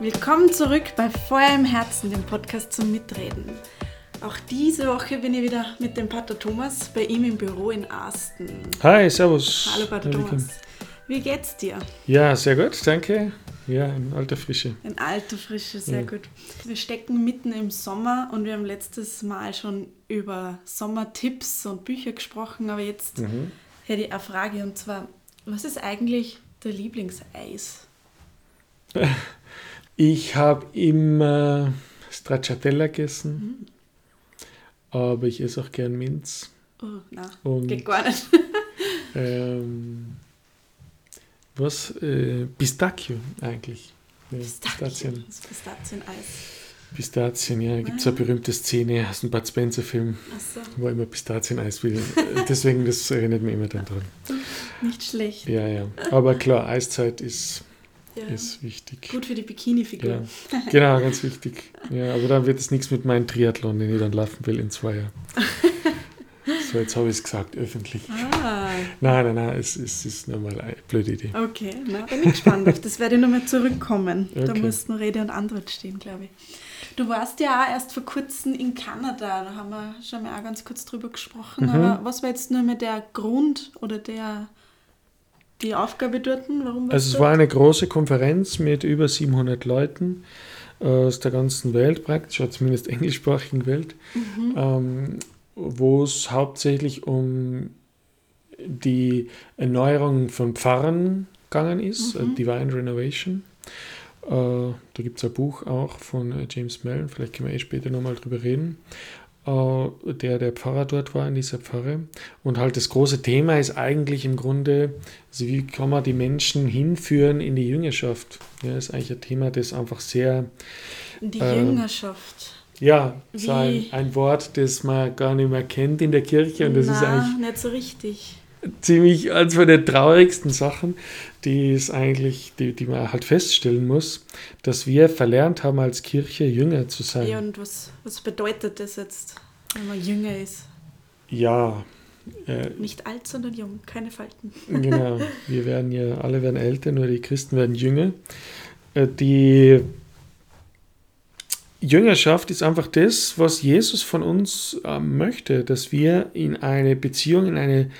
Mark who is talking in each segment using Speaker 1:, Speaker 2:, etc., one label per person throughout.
Speaker 1: Willkommen zurück bei Feuer im Herzen, dem Podcast zum Mitreden. Auch diese Woche bin ich wieder mit dem Pater Thomas bei ihm im Büro in Asten.
Speaker 2: Hi, servus.
Speaker 1: Hallo Pater
Speaker 2: Hallo,
Speaker 1: Thomas. Wie geht's dir?
Speaker 2: Ja, sehr gut, danke. Ja, in alter Frische.
Speaker 1: In alter Frische, sehr
Speaker 2: Ja.
Speaker 1: gut. Wir stecken mitten im Sommer und wir haben letztes Mal schon über Sommertipps und Bücher gesprochen, aber jetzt
Speaker 2: Mhm.
Speaker 1: hätte ich eine Frage und zwar, was ist eigentlich der Lieblingseis?
Speaker 2: Ich habe immer Stracciatella gegessen, aber ich esse auch gern Minz.
Speaker 1: Oh, nein,
Speaker 2: Und
Speaker 1: geht gar nicht.
Speaker 2: ähm, was? Äh, Pistacchio eigentlich. Ja, Pistazien.
Speaker 1: Pistazieneis.
Speaker 2: Pistazien, ja. Gibt es eine berühmte Szene aus dem Bud Spencer-Film,
Speaker 1: Achso,
Speaker 2: wo er immer Pistazieneis will. Äh, Deswegen, das erinnert mich immer dann dran.
Speaker 1: nicht schlecht.
Speaker 2: Ja, ja. Aber klar, Eiszeit ist,
Speaker 1: Ja.
Speaker 2: ist wichtig.
Speaker 1: Gut für die Bikini-Figur.
Speaker 2: Ja, genau, ganz wichtig. Ja, aber dann wird es nichts mit meinem Triathlon, den ich dann laufen will in zwei Jahren. So, jetzt habe ich es gesagt, öffentlich.
Speaker 1: Ah,
Speaker 2: Nein, nein, nein, es, es ist nur mal eine blöde Idee.
Speaker 1: okay. Na, bin ich gespannt auf das. Werde ich nochmal zurückkommen. Da
Speaker 2: Okay.
Speaker 1: mussten Rede und Antwort stehen, glaube ich. Du warst ja auch erst vor kurzem in Kanada. Da haben wir schon mal auch ganz kurz drüber gesprochen.
Speaker 2: Mhm.
Speaker 1: Aber was war jetzt nur mit der Grund oder der die Aufgabe dort? Warum
Speaker 2: Also es
Speaker 1: du
Speaker 2: war
Speaker 1: dort?
Speaker 2: eine große Konferenz mit über 700 Leuten aus der ganzen Welt praktisch, oder zumindest englischsprachigen Welt,
Speaker 1: Mhm.
Speaker 2: ähm, wo es hauptsächlich um die Erneuerung von Pfarren gegangen ist,
Speaker 1: Mhm.
Speaker 2: äh, Divine Renovation. Äh, da gibt es ein Buch auch von äh, James Mellon, vielleicht können wir eh später nochmal drüber reden, der der Pfarrer dort war in dieser Pfarre. Und halt das große Thema ist eigentlich im Grunde, also wie kann man die Menschen hinführen in die Jüngerschaft? Ja, ist eigentlich ein Thema, das einfach sehr,
Speaker 1: Die
Speaker 2: äh,
Speaker 1: Jüngerschaft.
Speaker 2: ja, so ein, ein Wort, das man gar nicht mehr kennt in der Kirche und das ist
Speaker 1: Na,
Speaker 2: eigentlich
Speaker 1: nicht so richtig.
Speaker 2: ziemlich eines von der traurigsten Sachen, die ist eigentlich, die, die man halt feststellen muss, dass wir verlernt haben als Kirche Jünger zu sein.
Speaker 1: Ja, und was, was bedeutet das jetzt, wenn man jünger ist?
Speaker 2: Ja, äh,
Speaker 1: Nicht alt, sondern jung, keine Falten.
Speaker 2: genau. Wir werden ja, alle werden älter, nur die Christen werden jünger. Äh, die Jüngerschaft ist einfach das, was Jesus von uns äh, möchte, dass wir in eine Beziehung, in eine,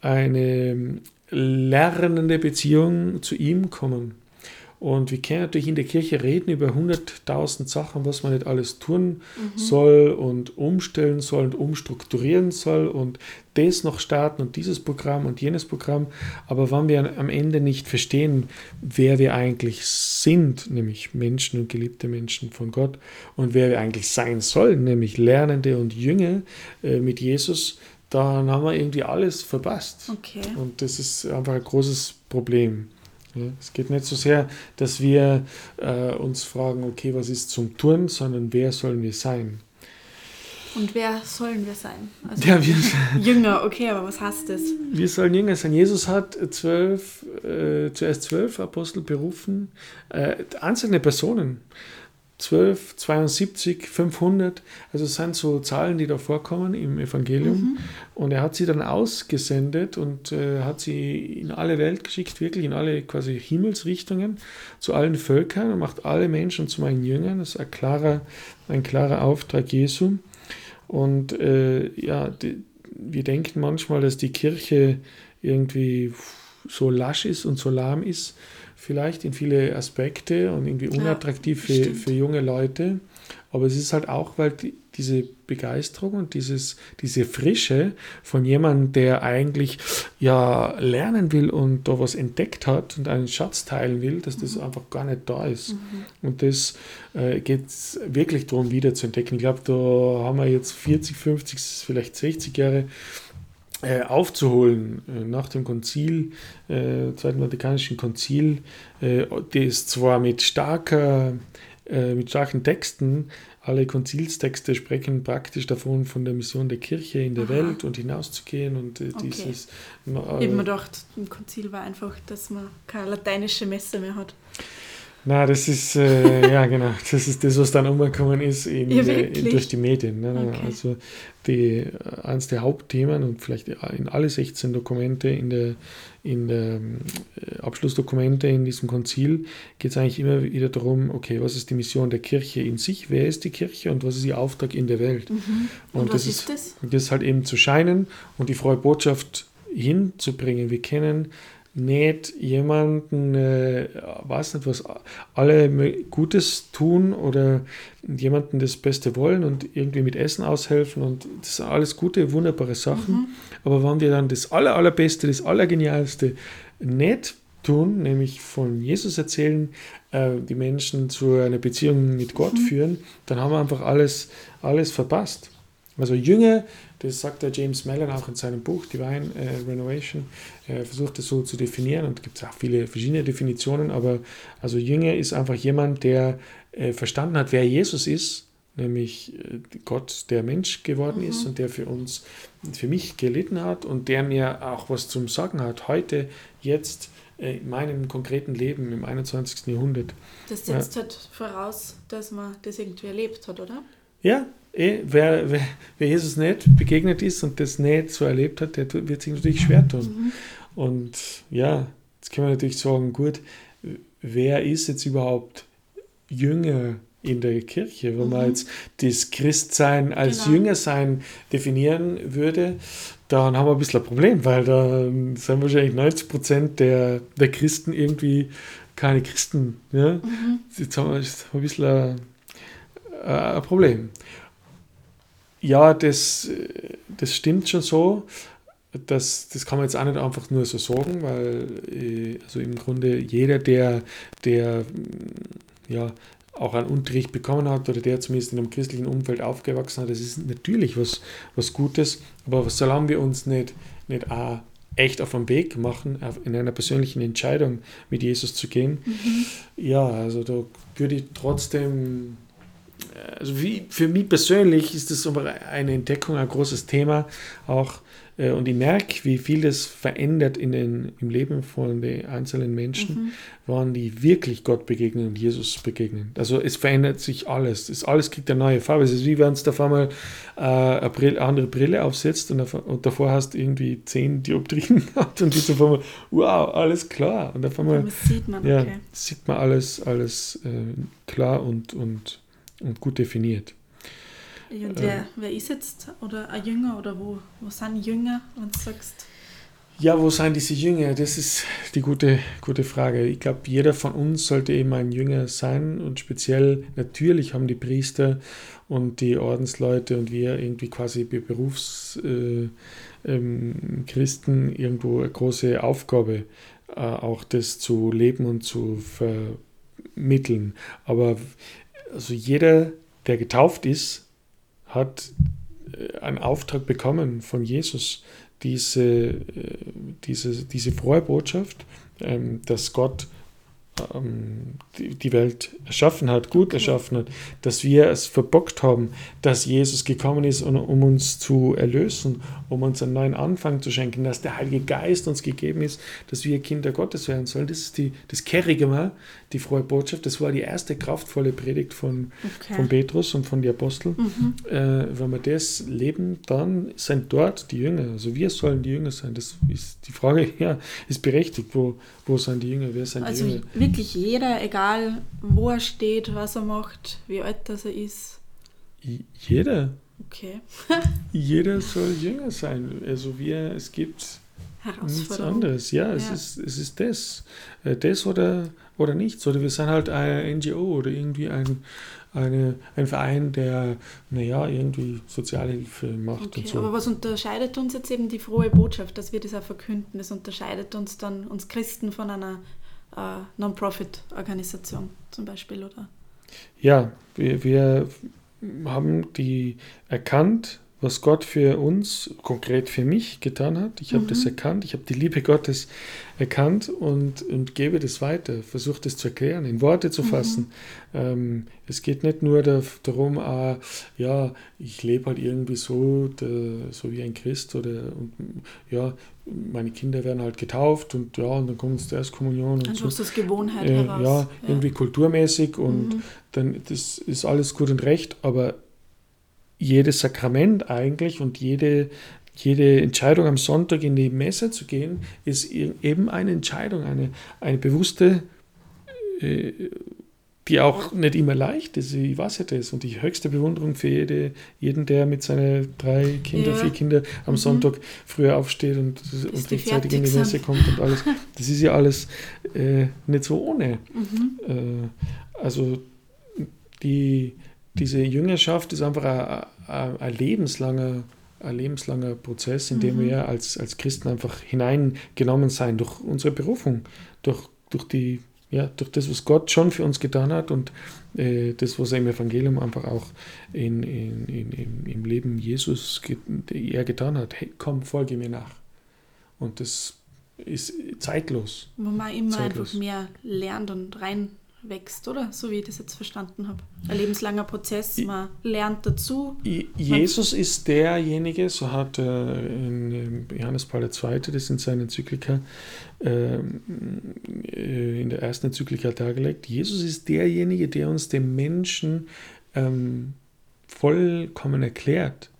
Speaker 2: eine lernende Beziehung zu ihm kommen. Und wir können natürlich in der Kirche reden über 100.000 Sachen, was man nicht alles tun soll und umstellen soll und umstrukturieren soll und das noch starten und dieses Programm und jenes Programm. Aber wenn wir am Ende nicht verstehen, wer wir eigentlich sind, nämlich Menschen und geliebte Menschen von Gott und wer wir eigentlich sein sollen, nämlich Lernende und Jünger äh, mit Jesus, dann haben wir irgendwie alles verpasst.
Speaker 1: Okay.
Speaker 2: Und das ist einfach ein großes Problem. Es geht nicht so sehr, dass wir äh, uns fragen, okay, was ist zum Tun, sondern wer sollen wir sein?
Speaker 1: Und wer sollen wir sein? Also
Speaker 2: Ja, wir,
Speaker 1: Jünger, okay, aber was heißt das?
Speaker 2: wir sollen Jünger sein. Jesus hat zwölf, äh, zuerst zwölf Apostel berufen, äh, einzelne Personen. 12, 72, 500, also es sind so Zahlen, die da vorkommen im Evangelium.
Speaker 1: Mhm.
Speaker 2: Und er hat sie dann ausgesendet und äh, hat sie in alle Welt geschickt, wirklich in alle quasi Himmelsrichtungen, zu allen Völkern und macht alle Menschen zu meinen Jüngern. Das ist ein klarer, ein klarer Auftrag Jesu. Und äh, ja, die, wir denken manchmal, dass die Kirche irgendwie so lasch ist und so lahm ist, vielleicht in viele Aspekte und irgendwie
Speaker 1: Ja,
Speaker 2: unattraktiv für,
Speaker 1: stimmt.
Speaker 2: für junge Leute. Aber es ist halt auch, weil die, diese Begeisterung und dieses, diese Frische von jemandem, der eigentlich ja lernen will und da was entdeckt hat und einen Schatz teilen will, dass das einfach gar nicht da ist. Und das äh, geht wirklich darum, wieder zu entdecken. Ich glaube, da haben wir jetzt 40, 50, vielleicht 60 Jahre aufzuholen äh, nach dem Konzil, äh, Zweiten Vatikanischen Konzil, äh, das zwar mit starker, äh, mit starken Texten, alle Konzilstexte sprechen praktisch davon, von der Mission der Kirche in der
Speaker 1: Aha.
Speaker 2: Welt und hinauszugehen und äh,
Speaker 1: Okay.
Speaker 2: dieses.
Speaker 1: Ich habe mir gedacht, im Konzil war einfach, dass man keine lateinische Messe mehr hat.
Speaker 2: Na, das ist, äh, ja genau, das ist das, was dann umgekommen ist in,
Speaker 1: Ja,
Speaker 2: äh, durch die Medien. Ne?
Speaker 1: Okay.
Speaker 2: Also die, äh, eines der Hauptthemen und vielleicht in alle 16 Dokumente in der, in der ähm, Abschlussdokumente in diesem Konzil geht es eigentlich immer wieder darum, okay, was ist die Mission der Kirche in sich, wer ist die Kirche und was ist ihr Auftrag in der Welt?
Speaker 1: Mhm. Und, was ist das?
Speaker 2: Und das ist halt eben zu scheinen und die frohe Botschaft hinzubringen. Wir kennen nicht jemanden, äh, weiß nicht was, alle Gutes tun oder jemanden das Beste wollen und irgendwie mit Essen aushelfen und das sind alles gute, wunderbare Sachen.
Speaker 1: Mhm.
Speaker 2: Aber wenn wir dann das aller, allerbeste, das allergenialste nicht tun, nämlich von Jesus erzählen, äh, die Menschen zu einer Beziehung mit Gott führen, dann haben wir einfach alles, alles verpasst. Also Jünger, das sagt der James Mellon auch in seinem Buch Divine äh, Renovation, er versucht das so zu definieren und gibt es auch viele verschiedene Definitionen, aber also Jünger ist einfach jemand, der äh, verstanden hat, wer Jesus ist, nämlich äh, Gott, der Mensch geworden ist und der für uns, für mich gelitten hat und der mir auch was zum Sagen hat, heute, jetzt, äh, in meinem konkreten Leben im 21. Jahrhundert.
Speaker 1: Das setzt halt voraus, dass man das irgendwie erlebt hat, oder?
Speaker 2: Ja, eh, wer, wer, wer Jesus nicht begegnet ist und das nicht so erlebt hat, der wird sich natürlich schwer tun. Und ja, jetzt können wir natürlich sagen, gut, wer ist jetzt überhaupt Jünger in der Kirche? Wenn man jetzt das Christsein als
Speaker 1: Genau.
Speaker 2: Jüngersein definieren würde, dann haben wir ein bisschen ein Problem, weil da sind wahrscheinlich 90 Prozent der, der Christen irgendwie keine Christen. Ja? Jetzt haben wir jetzt ein bisschen ein, ein Problem. Ja, das, äh, das stimmt schon so. Das, das kann man jetzt auch nicht einfach nur so sagen, weil äh, also im Grunde jeder, der, der mm, ja, auch einen Unterricht bekommen hat oder der zumindest in einem christlichen Umfeld aufgewachsen hat, das ist natürlich was, was Gutes, aber solange wir uns nicht, nicht auch echt auf den Weg machen, in einer persönlichen Entscheidung mit Jesus zu gehen, ja, also da würde ich trotzdem also wie, für mich persönlich ist das aber eine Entdeckung, ein großes Thema auch. äh, Und ich merke, wie viel das verändert in den, im Leben von den einzelnen Menschen, wann die wirklich Gott begegnen und Jesus begegnen. Also es verändert sich alles. Es alles kriegt eine neue Farbe. Es ist wie wenn es auf einmal äh, eine Brille, andere Brille aufsetzt und, und davor hast du irgendwie zehn Dioptrien gehabt und jetzt auf einmal, wow, alles klar. Und auf einmal
Speaker 1: Das sieht man,
Speaker 2: ja,
Speaker 1: okay.
Speaker 2: sieht man alles, alles äh, klar und, und, und gut definiert.
Speaker 1: Ja, und wer, wer ist jetzt oder ein Jünger oder wo, wo sind Jünger, wenn du sagst?
Speaker 2: Ja, wo sind diese Jünger? Das ist die gute, gute Frage. Ich glaube, jeder von uns sollte eben ein Jünger sein und speziell natürlich haben die Priester und die Ordensleute und wir irgendwie quasi Berufschristen äh, ähm, irgendwo eine große Aufgabe, äh, auch das zu leben und zu vermitteln. Aber also jeder, der getauft ist, hat äh, einen Auftrag bekommen von Jesus, diese, äh, diese, diese frohe Botschaft, ähm, dass Gott die, die Welt erschaffen hat, gut erschaffen hat, dass wir es verbockt haben, dass Jesus gekommen ist, um, uns zu erlösen, um uns einen neuen Anfang zu schenken, dass der Heilige Geist uns gegeben ist, dass wir Kinder Gottes werden sollen. Das ist die, das Kerrige mal, die frohe Botschaft. Das war die erste kraftvolle Predigt von,
Speaker 1: Okay.
Speaker 2: von Petrus und von den Aposteln.
Speaker 1: Mhm.
Speaker 2: Äh, wenn wir das leben, dann sind dort die Jünger. Also wir sollen die Jünger sein. Das ist die Frage, ja, ist berechtigt. Wo, wo sind die Jünger? Wer sind
Speaker 1: Also
Speaker 2: die Jünger?
Speaker 1: Wirklich jeder, egal wo er steht, was er macht, wie alt das er ist.
Speaker 2: Jeder.
Speaker 1: Okay.
Speaker 2: Jeder soll Jünger sein. Also wir, es gibt nichts anderes. Ja, es,
Speaker 1: Ja.
Speaker 2: Ist, es ist das. Äh, Das oder, oder nichts. Oder wir sind halt eine NGO oder irgendwie ein, eine, ein Verein, der, naja, irgendwie Sozialhilfe macht
Speaker 1: Okay,
Speaker 2: und so.
Speaker 1: aber was unterscheidet uns jetzt eben die frohe Botschaft, dass wir das auch verkünden? Das unterscheidet uns dann, uns Christen, von einer äh, Non-Profit-Organisation zum Beispiel, oder?
Speaker 2: Ja, wir, wir haben die erkannt, was Gott für uns, konkret für mich getan hat. Ich habe mhm. das erkannt, ich habe die Liebe Gottes erkannt und, und gebe das weiter, versuche das zu erklären, in Worte zu mhm. fassen. Mhm. Ähm, es geht nicht nur darum, ah, ja, ich lebe halt irgendwie so, der, so wie ein Christ oder und, ja, meine Kinder werden halt getauft und ja, und dann kommt zur Erstkommunion. Und
Speaker 1: Einfach so. das Gewohnheit
Speaker 2: äh, heraus. Ja, ja, irgendwie kulturmäßig und mhm. dann, das ist alles gut und recht, aber jedes Sakrament eigentlich und jede, jede Entscheidung am Sonntag in die Messe zu gehen, ist eben eine Entscheidung, eine, eine bewusste, äh, die auch nicht immer leicht ist. Ich weiß ja das. Und die höchste Bewunderung für jede, jeden, der mit seinen drei Kindern, ja. vier Kindern am mhm. Sonntag früher aufsteht und, und rechtzeitig in die Messe kommt und alles. Das ist ja alles äh, nicht so ohne. Mhm. Äh, also die diese Jüngerschaft ist einfach ein, ein, lebenslanger ein lebenslanger Prozess, in dem mhm. wir als, als Christen einfach hineingenommen sein durch unsere Berufung, durch, durch, die, ja, durch das, was Gott schon für uns getan hat und äh, das, was er im Evangelium einfach auch in, in, in, im, im Leben Jesus get, er getan hat. Hey, komm, folge mir nach. Und das ist zeitlos.
Speaker 1: Wo man immer zeitlos. einfach mehr lernt und rein wächst, oder? So wie ich das jetzt verstanden habe. Ein lebenslanger Prozess, man lernt dazu.
Speaker 2: Jesus ist derjenige, so hat äh, Johannes Paul II. das in seiner Enzyklika, ähm, äh, in der ersten Enzyklika dargelegt. Jesus ist derjenige, der uns den Menschen ähm, vollkommen erklärt.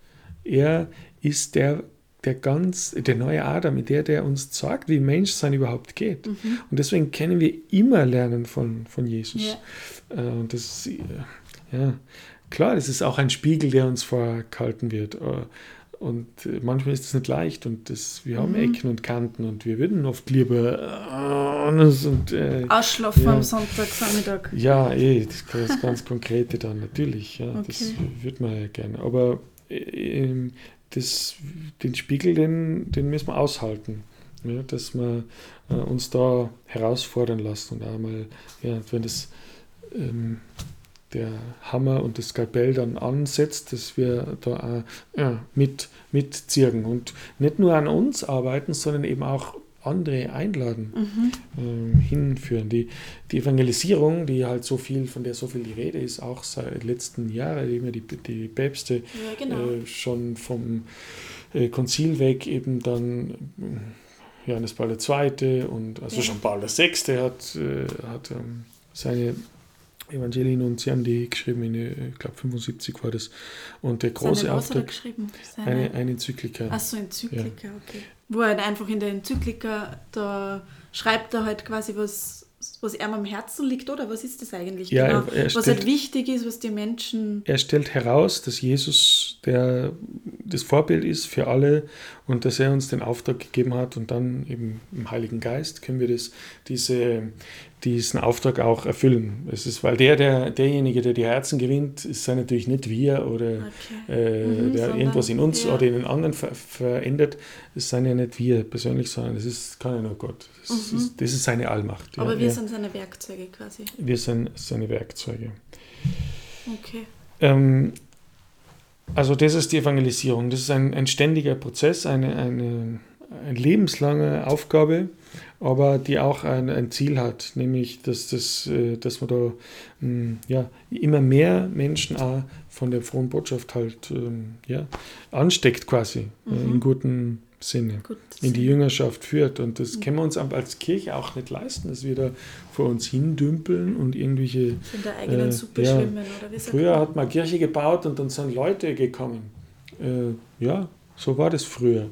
Speaker 2: Er ist der der ganz, der neue Adam, der, der uns sagt, wie Menschsein überhaupt geht. Mhm. Und deswegen können wir immer lernen von, von Jesus. Ja. Äh, und das ist, ja, klar, das ist auch ein Spiegel, der uns vorgehalten wird. Äh, und manchmal ist es nicht leicht und das, wir haben mhm. Ecken und Kanten und wir würden oft lieber äh, und,
Speaker 1: äh, Ausschlafen ja. am Sonntagvormittag.
Speaker 2: Ja, eh, das, das ganz Konkrete dann natürlich. Ja, okay. Das würde man ja gerne. Aber äh, das, den Spiegel, den, den müssen wir aushalten. Ja, dass wir äh, uns da herausfordern lassen und einmal, ja, wenn das ähm, der Hammer und das Skalpell dann ansetzt, dass wir da äh, ja, mit, mitziehen und nicht nur an uns arbeiten, sondern eben auch andere einladen, mhm. ähm, hinführen. Die, die Evangelisierung, die halt so viel, von der so viel die Rede ist, auch seit letzten Jahren, die, die Päpste ja, genau. äh, schon vom äh, Konzil weg eben dann äh, Johannes Paul II. und also ja. schon Paul VI. hat, äh, hat ähm, seine Evangelien und sie haben die geschrieben, in, äh, ich glaube 75 war das. Und der große Auftrag, eine, eine Enzyklika.
Speaker 1: Achso, Enzyklika, ja. okay wo er halt einfach in der Enzyklika, da schreibt er halt quasi, was, was ihm am Herzen liegt, oder? Was ist das eigentlich
Speaker 2: ja, genau? Er, er
Speaker 1: was stellt, halt wichtig ist, was die Menschen.
Speaker 2: Er stellt heraus, dass Jesus der, das Vorbild ist für alle und dass er uns den Auftrag gegeben hat und dann eben im Heiligen Geist können wir das, diese, diesen Auftrag auch erfüllen. Es ist, weil der, der, derjenige, der die Herzen gewinnt, ist ja natürlich nicht wir oder okay. äh, mhm, der irgendwas in uns ja. oder in den anderen ver verändert. Es sind ja nicht wir persönlich, sondern es ist, kann ja nur Gott. Das, mhm. ist, das ist, seine Allmacht.
Speaker 1: Aber ja, wir sind seine Werkzeuge quasi.
Speaker 2: Wir sind seine Werkzeuge.
Speaker 1: Okay.
Speaker 2: Ähm, also das ist die Evangelisierung. Das ist ein, ein ständiger Prozess, eine, eine, eine lebenslange Aufgabe aber die auch ein, ein Ziel hat, nämlich dass, das, äh, dass man da hm, ja, immer mehr Menschen auch von der frohen Botschaft halt ähm, ja, ansteckt quasi, äh, mhm. in gutem Sinne, in die Jüngerschaft führt. Und das mhm. können wir uns als Kirche auch nicht leisten, dass wir da vor uns hindümpeln und irgendwelche... In
Speaker 1: der eigenen äh, Suppe ja, schwimmen, oder wie
Speaker 2: Früher hat man Kirche gebaut und dann sind Leute gekommen. Äh, ja, so war das früher,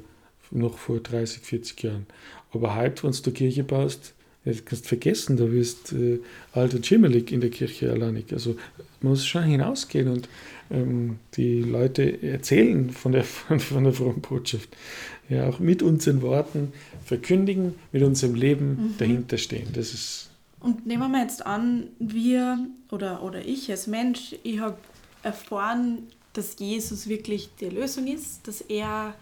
Speaker 2: noch vor 30, 40 Jahren. Aber heute, wenn du die Kirche baust, das kannst du vergessen, da wirst äh, alt und schimmelig in der Kirche alleinig. Also man muss schon hinausgehen und ähm, die Leute erzählen von der, von, der frohen Botschaft. Ja, auch mit unseren Worten verkündigen, mit unserem Leben mhm. dahinter stehen. Das ist
Speaker 1: und nehmen wir jetzt an, wir oder, oder ich als Mensch, ich habe erfahren, dass Jesus wirklich die Lösung ist, dass er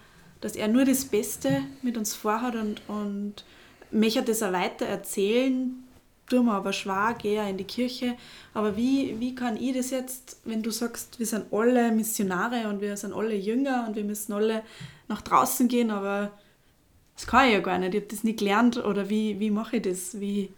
Speaker 1: dass er nur das Beste mit uns vorhat und, und möchte das auch weiter erzählen, tue mir aber schwer, gehe in die Kirche. Aber wie, wie kann ich das jetzt, wenn du sagst, wir sind alle Missionare und wir sind alle Jünger und wir müssen alle nach draußen gehen, aber das kann ich ja gar nicht, ich habe das nicht gelernt oder wie, wie mache ich das? Wie,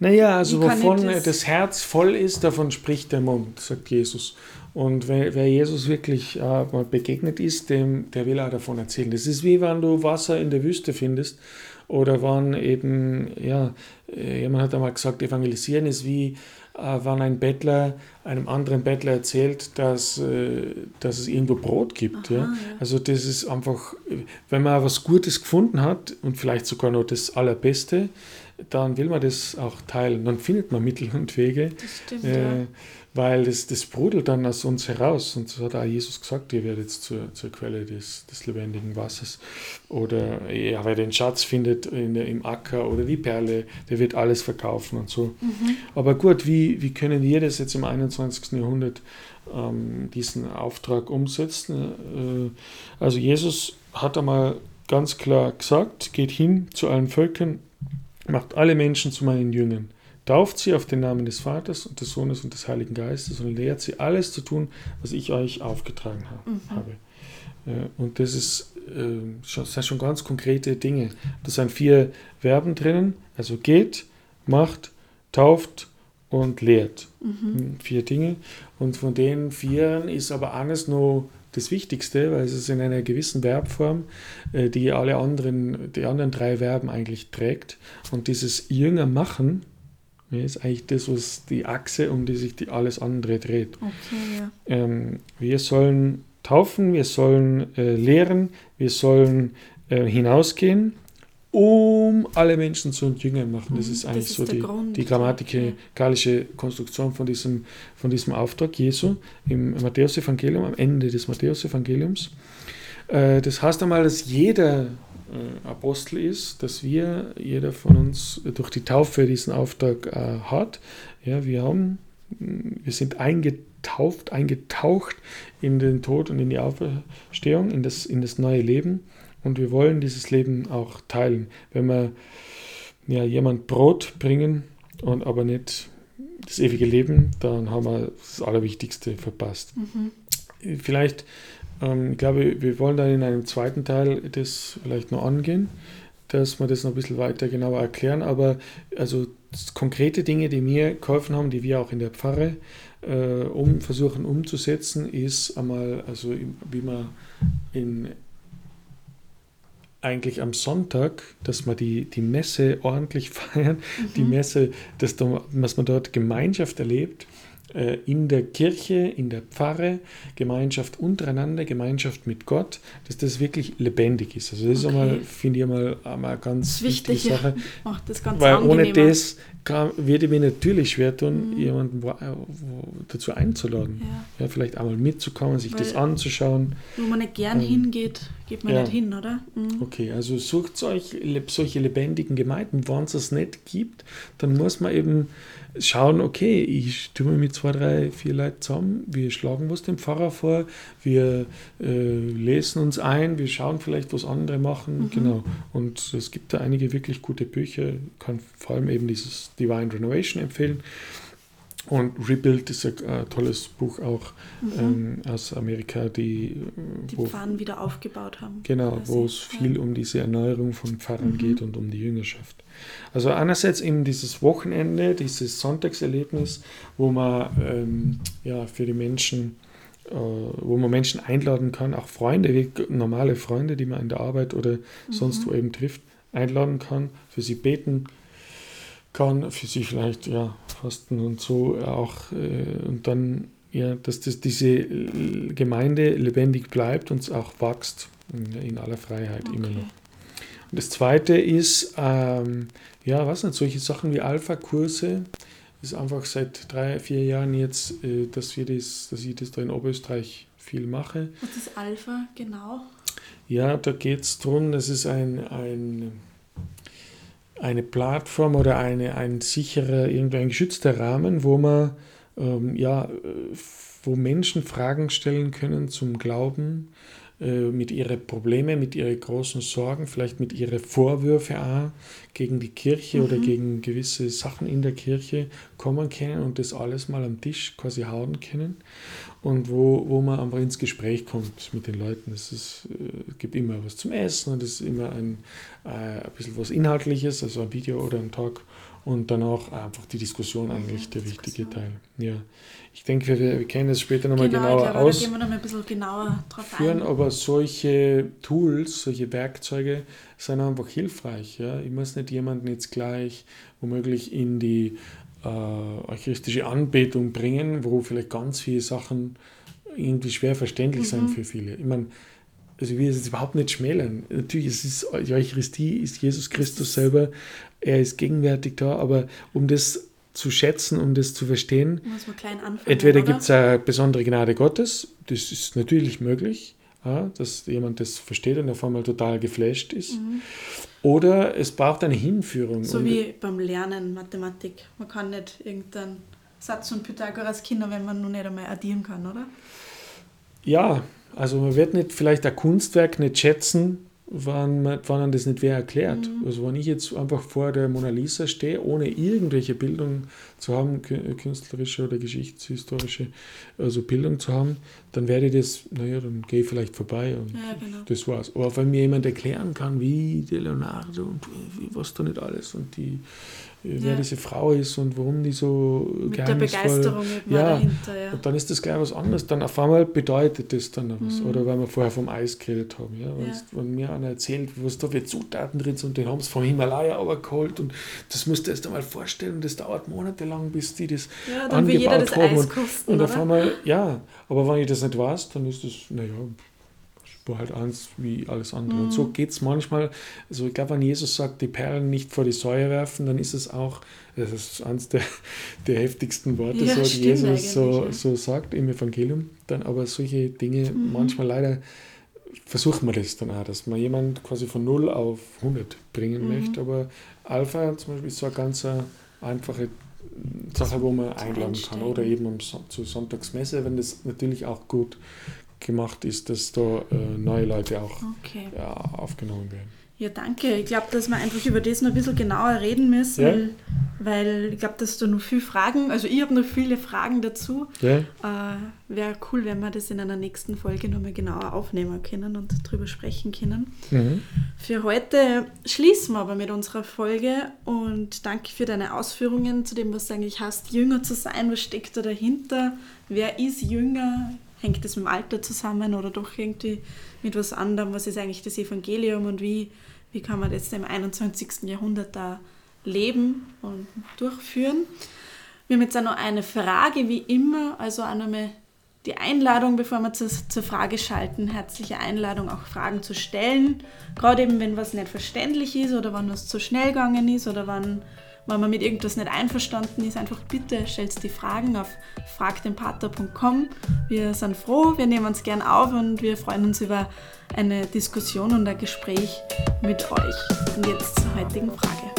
Speaker 2: naja, also wovon das, das, Herz voll ist, davon spricht der Mund, sagt Jesus. Und wer, wer Jesus wirklich äh, mal begegnet ist, dem, der will auch davon erzählen. Das ist wie wenn du Wasser in der Wüste findest oder wann eben, ja, äh, jemand hat einmal gesagt, evangelisieren ist wie, äh, wann ein Bettler einem anderen Bettler erzählt, dass, äh, dass es irgendwo Brot gibt. Aha, ja? ja? Also das ist einfach, wenn man was Gutes gefunden hat und vielleicht sogar noch das Allerbeste, dann will man das auch teilen. Dann findet man Mittel und Wege. Das stimmt, äh, ja weil das, das sprudelt dann aus uns heraus. Und so hat auch Jesus gesagt, ihr werdet zur, zur Quelle des, des lebendigen Wassers. Oder ja, wer den Schatz findet in im Acker oder die Perle, der wird alles verkaufen und so. Mhm. Aber gut, wie, wie können wir das jetzt im 21. Jahrhundert ähm, diesen Auftrag umsetzen? Äh, also Jesus hat einmal ganz klar gesagt, geht hin zu allen Völkern, macht alle Menschen zu meinen Jüngern. Tauft sie auf den Namen des Vaters und des Sohnes und des Heiligen Geistes und lehrt sie alles zu tun, was ich euch aufgetragen habe. Mhm. Und das ist äh, das sind schon ganz konkrete Dinge. Da sind vier Verben drinnen, also geht, macht, tauft und lehrt. Mhm. Hm, vier Dinge. Und von den vieren ist aber eines nur das Wichtigste, weil es ist in einer gewissen Verbform, äh, die alle anderen, die anderen drei Verben eigentlich trägt. Und dieses Jünger machen, ja, ist eigentlich das, was die Achse, um die sich die alles andere dreht. Okay, ja. ähm, wir sollen taufen, wir sollen äh, lehren, wir sollen äh, hinausgehen, um alle Menschen zu Jüngern machen. Das mhm, ist eigentlich das ist so die, Grund. die grammatikalische Konstruktion von diesem, von diesem Auftrag Jesu im Matthäus-Evangelium, am Ende des Matthäus-Evangeliums. Das heißt einmal, dass jeder äh, Apostel ist, dass wir, jeder von uns durch die Taufe diesen Auftrag äh, hat. Ja, wir haben, wir sind eingetauft, eingetaucht in den Tod und in die Auferstehung, in das, in das neue Leben und wir wollen dieses Leben auch teilen. Wenn wir ja, jemand Brot bringen und aber nicht das ewige Leben, dann haben wir das Allerwichtigste verpasst. Mhm. Vielleicht ähm, ich glaube, wir wollen dann in einem zweiten Teil das vielleicht noch angehen, dass wir das noch ein bisschen weiter genauer erklären. Aber also konkrete Dinge, die mir geholfen haben, die wir auch in der Pfarre äh, um, versuchen umzusetzen, ist einmal, also wie man in eigentlich am Sonntag, dass man die, die Messe ordentlich feiern, mhm. die Messe, dass, da, dass man dort Gemeinschaft erlebt in der Kirche, in der Pfarre, Gemeinschaft untereinander, Gemeinschaft mit Gott, dass das wirklich lebendig ist. Also das okay. einmal, finde ich einmal, eine ganz wichtige Sache. Macht das ganz weil ohne das kann, würde mir natürlich schwer tun, mhm. jemanden wo, wo, dazu einzuladen. Ja. ja. vielleicht einmal mitzukommen, sich weil, das anzuschauen.
Speaker 1: Wo man nicht gern ähm, hingeht, geht man ja. nicht hin, oder?
Speaker 2: Mhm. Okay, also sucht euch solche lebendigen Gemeinden. Wenn es es nicht gibt, dann muss man eben schauen, okay, ich tue mir mit zwei, drei, vier Leuten zusammen, wir schlagen was dem Pfarrer vor, wir äh, lesen uns ein, wir schauen vielleicht, was andere machen, mhm. genau. Und es gibt da einige wirklich gute Bücher, ich kann vor allem eben dieses Divine Renovation empfehlen. Und Rebuild ist ein äh, tolles Buch auch mhm. ähm, aus Amerika, die,
Speaker 1: die wo, Pfarren wieder aufgebaut haben.
Speaker 2: Genau, wo es viel ja. um diese Erneuerung von Pfarrern mhm. geht und um die Jüngerschaft. Also einerseits eben dieses Wochenende, dieses Sonntagserlebnis, wo man ähm, ja, für die Menschen, äh, wo man Menschen einladen kann, auch Freunde, normale Freunde, die man in der Arbeit oder mhm. sonst wo eben trifft, einladen kann, für sie beten kann, für sie vielleicht ja fasten und so auch äh, und dann ja, dass das, diese Gemeinde lebendig bleibt und auch wächst in, in aller Freiheit okay. immer noch. Und das zweite ist, ähm, ja, was nicht, solche Sachen wie Alpha-Kurse, ist einfach seit drei, vier Jahren jetzt, äh, dass, wir das, dass ich das da in Oberösterreich viel mache.
Speaker 1: Was ist Alpha genau?
Speaker 2: Ja, da geht es darum, das ist ein, ein, eine Plattform oder eine, ein sicherer, irgendwie ein geschützter Rahmen, wo man ähm, ja, wo Menschen Fragen stellen können zum Glauben, äh, mit ihren Problemen, mit ihren großen Sorgen, vielleicht mit ihren Vorwürfen auch gegen die Kirche mhm. oder gegen gewisse Sachen in der Kirche kommen können und das alles mal am Tisch quasi hauen können und wo, wo man einfach ins Gespräch kommt mit den Leuten. Es ist, äh, gibt immer was zum Essen und es ist immer ein, äh, ein bisschen was Inhaltliches, also ein Video oder ein Talk und dann auch einfach die Diskussion eigentlich der wichtige Teil. Ja. Ich denke, wir, wir können das später nochmal genau, genauer glaube, aus. Da gehen wir noch ein bisschen genauer drauf führen, ein. Aber solche Tools, solche Werkzeuge sind einfach hilfreich. Ja. Ich muss nicht jemanden jetzt gleich womöglich in die eucharistische Anbetung bringen, wo vielleicht ganz viele Sachen irgendwie schwer verständlich mhm. sind für viele. Ich meine, also ich will es jetzt überhaupt nicht schmälern. Natürlich, es ist, die Eucharistie ist Jesus Christus selber, er ist gegenwärtig da, aber um das zu schätzen, um das zu verstehen, entweder gibt es eine besondere Gnade Gottes, das ist natürlich möglich, dass jemand das versteht und auf einmal total geflasht ist. Mhm. Oder es braucht eine Hinführung.
Speaker 1: So wie beim Lernen Mathematik. Man kann nicht irgendeinen Satz von Pythagoras kennen, wenn man nur nicht einmal addieren kann, oder?
Speaker 2: Ja, also man wird nicht vielleicht ein Kunstwerk nicht schätzen, wann, wann man das nicht wer erklärt. Mhm. Also wenn ich jetzt einfach vor der Mona Lisa stehe, ohne irgendwelche Bildung zu haben, künstlerische oder geschichtshistorische also Bildung zu haben, dann werde ich das, naja, dann gehe ich vielleicht vorbei und ja, genau. das war's. Aber wenn mir jemand erklären kann, wie der Leonardo und was da nicht alles und die wer ja. diese Frau ist und warum die so Mit der Begeisterung ja, dahinter, ja. Und dann ist das gleich was anderes. Dann auf einmal bedeutet das dann was. Mhm. Oder weil wir vorher vom Eis geredet haben. Ja? ja. Wenn mir einer erzählt, was da für Zutaten drin sind und den haben sie vom Himalaya aber geholt und das musst du erst einmal vorstellen und das dauert monatelang, bis die das ja, dann angebaut jeder das haben. Eis kosten, und, und auf einmal, ja, aber wenn ich das nicht weiß, dann ist das, naja, war halt eins wie alles andere. Mhm. Und so geht es manchmal, also ich glaube, wenn Jesus sagt, die Perlen nicht vor die Säue werfen, dann ist es auch, das ist eines der, der heftigsten Worte, ja, so, die Jesus so, ja. so sagt im Evangelium. Dann aber solche Dinge, mhm. manchmal leider versucht man das dann auch, dass man jemand quasi von 0 auf 100 bringen mhm. möchte. Aber Alpha zum Beispiel ist so eine ganz einfache Sache, wo man einladen kann. Oder eben um, zur Sonntagsmesse, wenn das natürlich auch gut gemacht ist, dass da äh, neue Leute auch okay. ja, aufgenommen werden.
Speaker 1: Ja, danke. Ich glaube, dass wir einfach über das noch ein bisschen genauer reden müssen, ja. weil, weil ich glaube, dass da noch viele Fragen, also ich habe noch viele Fragen dazu. Ja. Äh, Wäre cool, wenn wir das in einer nächsten Folge nochmal genauer aufnehmen können und darüber sprechen können. Mhm. Für heute schließen wir aber mit unserer Folge und danke für deine Ausführungen zu dem, was du eigentlich hast, jünger zu sein. Was steckt da dahinter? Wer ist jünger? Hängt das mit dem Alter zusammen oder doch irgendwie mit was anderem? Was ist eigentlich das Evangelium und wie, wie kann man das im 21. Jahrhundert da leben und durchführen? Wir haben jetzt auch noch eine Frage, wie immer, also auch nochmal die Einladung, bevor wir zur, zur Frage schalten, herzliche Einladung, auch Fragen zu stellen. Gerade eben, wenn was nicht verständlich ist oder wenn was zu schnell gegangen ist oder wenn wenn man mit irgendwas nicht einverstanden ist, einfach bitte stellt die Fragen auf fragdenpater.com. Wir sind froh, wir nehmen uns gern auf und wir freuen uns über eine Diskussion und ein Gespräch mit euch. Und jetzt zur heutigen Frage.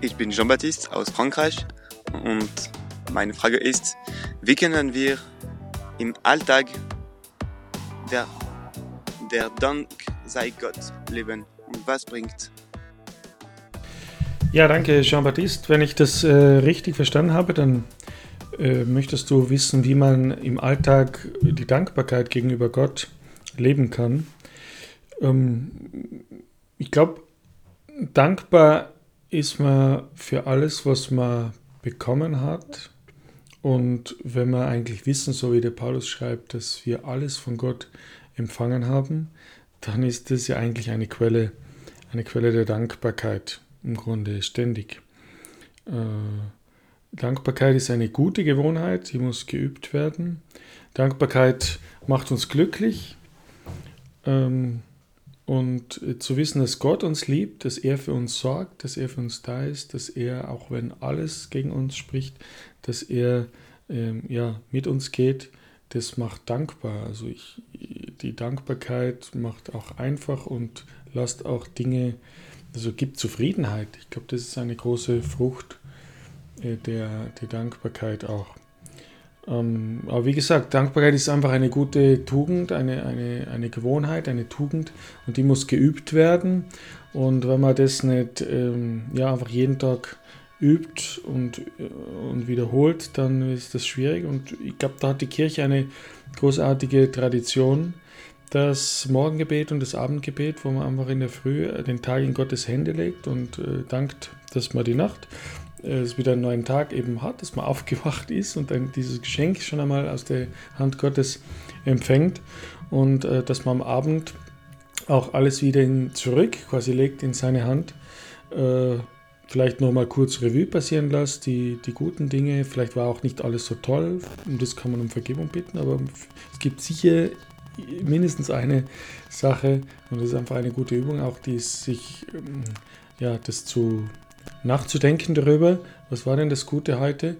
Speaker 3: Ich bin Jean-Baptiste aus Frankreich und meine Frage ist, wie können wir im Alltag der der Dank sei Gott leben. Und was bringt?
Speaker 2: Ja, danke, Jean-Baptiste. Wenn ich das äh, richtig verstanden habe, dann äh, möchtest du wissen, wie man im Alltag die Dankbarkeit gegenüber Gott leben kann. Ähm, ich glaube, dankbar ist man für alles, was man bekommen hat. Und wenn wir eigentlich wissen, so wie der Paulus schreibt, dass wir alles von Gott empfangen haben, dann ist das ja eigentlich eine Quelle, eine Quelle der Dankbarkeit im Grunde ständig. Äh, Dankbarkeit ist eine gute Gewohnheit, die muss geübt werden. Dankbarkeit macht uns glücklich. Ähm, und zu wissen, dass Gott uns liebt, dass er für uns sorgt, dass er für uns da ist, dass er, auch wenn alles gegen uns spricht, dass er ähm, ja, mit uns geht, das macht dankbar. Also ich, die Dankbarkeit macht auch einfach und lasst auch Dinge, also gibt Zufriedenheit. Ich glaube, das ist eine große Frucht äh, der, der Dankbarkeit auch. Ähm, aber wie gesagt, Dankbarkeit ist einfach eine gute Tugend, eine, eine, eine Gewohnheit, eine Tugend und die muss geübt werden. Und wenn man das nicht ähm, ja, einfach jeden Tag übt und, äh, und wiederholt, dann ist das schwierig. Und ich glaube, da hat die Kirche eine großartige Tradition, das Morgengebet und das Abendgebet, wo man einfach in der Früh den Tag in Gottes Hände legt und äh, dankt, dass man die Nacht äh, es wieder einen neuen Tag eben hat, dass man aufgewacht ist und dann dieses Geschenk schon einmal aus der Hand Gottes empfängt und äh, dass man am Abend auch alles wieder in, zurück quasi legt in seine Hand. Vielleicht nochmal kurz Revue passieren lässt, die, die guten Dinge. Vielleicht war auch nicht alles so toll und das kann man um Vergebung bitten, aber es gibt sicher mindestens eine Sache und das ist einfach eine gute Übung, auch die sich, ähm, ja, das zu nachzudenken darüber, was war denn das Gute heute,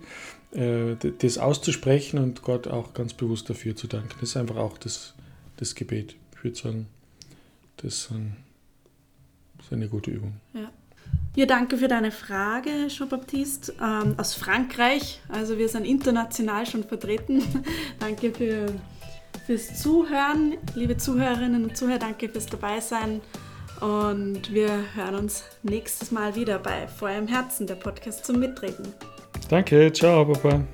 Speaker 2: äh, das auszusprechen und Gott auch ganz bewusst dafür zu danken. Das ist einfach auch das, das Gebet. Ich würde sagen, das ist eine gute Übung.
Speaker 1: Ja. Ja, danke für deine Frage, Jean-Baptiste. Ähm, aus Frankreich, also wir sind international schon vertreten. danke für, fürs Zuhören, liebe Zuhörerinnen und Zuhörer, danke fürs Dabeisein. Und wir hören uns nächstes Mal wieder bei Feuer im Herzen, der Podcast zum Mitreden.
Speaker 2: Danke, ciao, Papa.